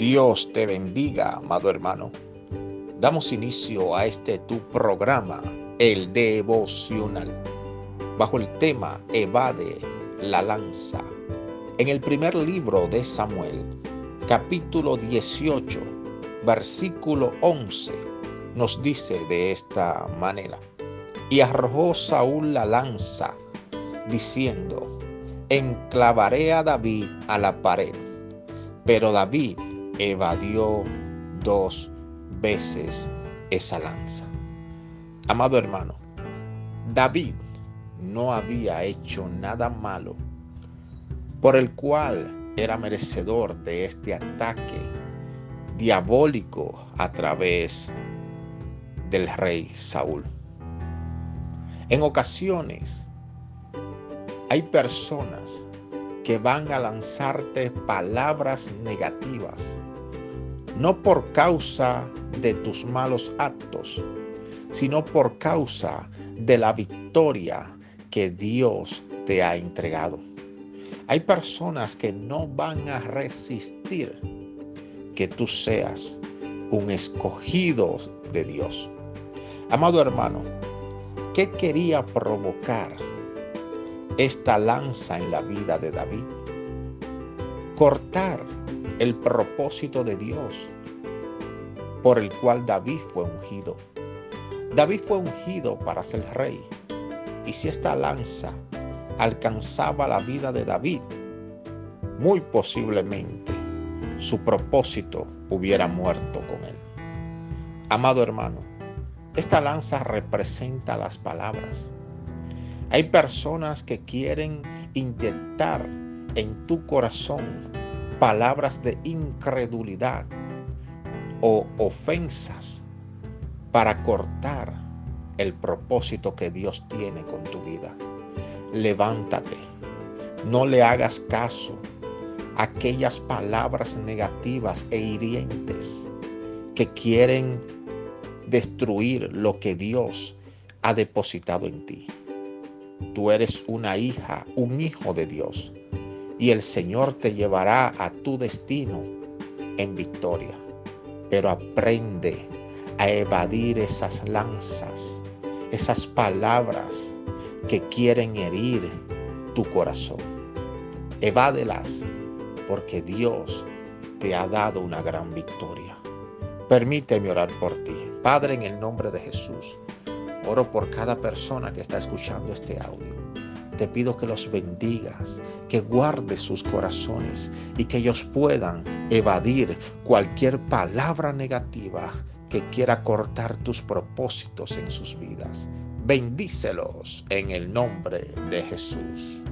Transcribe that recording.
Dios te bendiga, amado hermano. Damos inicio a este tu programa, el devocional, bajo el tema Evade la lanza. En el primer libro de Samuel, capítulo 18, versículo 11, nos dice de esta manera, y arrojó Saúl la lanza, diciendo, enclavaré a David a la pared. Pero David evadió dos veces esa lanza. Amado hermano, David no había hecho nada malo por el cual era merecedor de este ataque diabólico a través del rey Saúl. En ocasiones hay personas que van a lanzarte palabras negativas no por causa de tus malos actos, sino por causa de la victoria que Dios te ha entregado. Hay personas que no van a resistir que tú seas un escogido de Dios. Amado hermano, ¿qué quería provocar esta lanza en la vida de David? Cortar el propósito de Dios por el cual David fue ungido. David fue ungido para ser rey. Y si esta lanza alcanzaba la vida de David, muy posiblemente su propósito hubiera muerto con él. Amado hermano, esta lanza representa las palabras. Hay personas que quieren inyectar en tu corazón palabras de incredulidad o ofensas para cortar el propósito que Dios tiene con tu vida. Levántate, no le hagas caso a aquellas palabras negativas e hirientes que quieren destruir lo que Dios ha depositado en ti. Tú eres una hija, un hijo de Dios y el Señor te llevará a tu destino en victoria. Pero aprende a evadir esas lanzas, esas palabras que quieren herir tu corazón. Evádelas porque Dios te ha dado una gran victoria. Permíteme orar por ti. Padre, en el nombre de Jesús, oro por cada persona que está escuchando este audio te pido que los bendigas, que guardes sus corazones y que ellos puedan evadir cualquier palabra negativa que quiera cortar tus propósitos en sus vidas. Bendícelos en el nombre de Jesús.